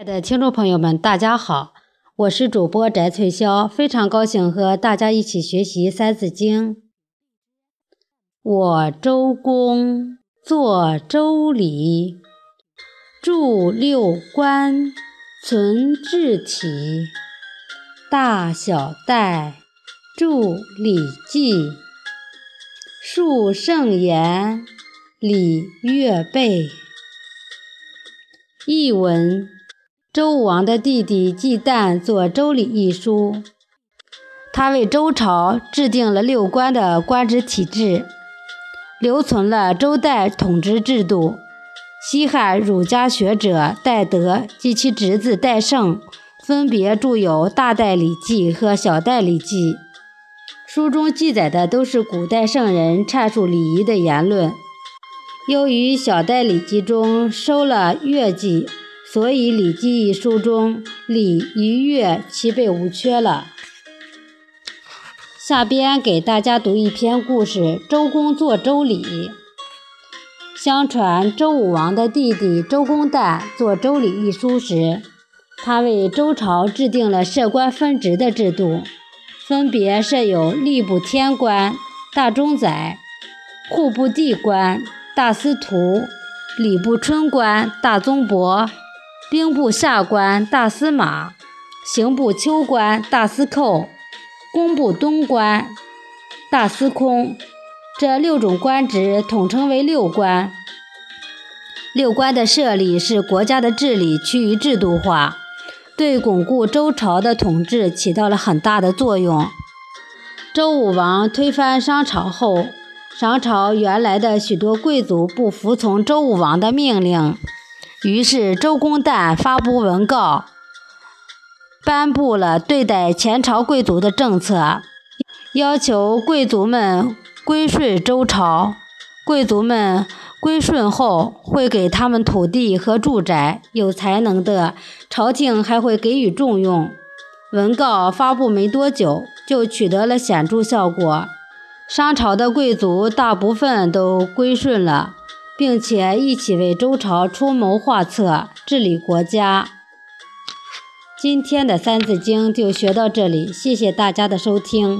亲爱的听众朋友们，大家好，我是主播翟翠霄，非常高兴和大家一起学习《三字经》。我周公作周礼，著六官，存治体，大小戴著礼记，述圣言，礼乐备。译文。周武王的弟弟季旦作《周礼》一书，他为周朝制定了六官的官职体制，留存了周代统治制度。西汉儒家学者戴德及其侄子戴胜分别著有《大戴礼记》和《小戴礼记》，书中记载的都是古代圣人阐述礼仪的言论。由于《小戴礼记》中收了乐记。所以《礼记》一书中礼与乐齐备无缺了。下边给大家读一篇故事：周公作周礼。相传周武王的弟弟周公旦作《周礼》一书时，他为周朝制定了设官分职的制度，分别设有吏部天官、大中宰；户部地官、大司徒；礼部春官、大宗伯。兵部下官大司马，刑部秋官大司寇，工部东官大司空，这六种官职统称为六官。六官的设立是国家的治理趋于制度化，对巩固周朝的统治起到了很大的作用。周武王推翻商朝后，商朝原来的许多贵族不服从周武王的命令。于是，周公旦发布文告，颁布了对待前朝贵族的政策，要求贵族们归顺周朝。贵族们归顺后，会给他们土地和住宅；有才能的，朝廷还会给予重用。文告发布没多久，就取得了显著效果，商朝的贵族大部分都归顺了。并且一起为周朝出谋划策，治理国家。今天的《三字经》就学到这里，谢谢大家的收听。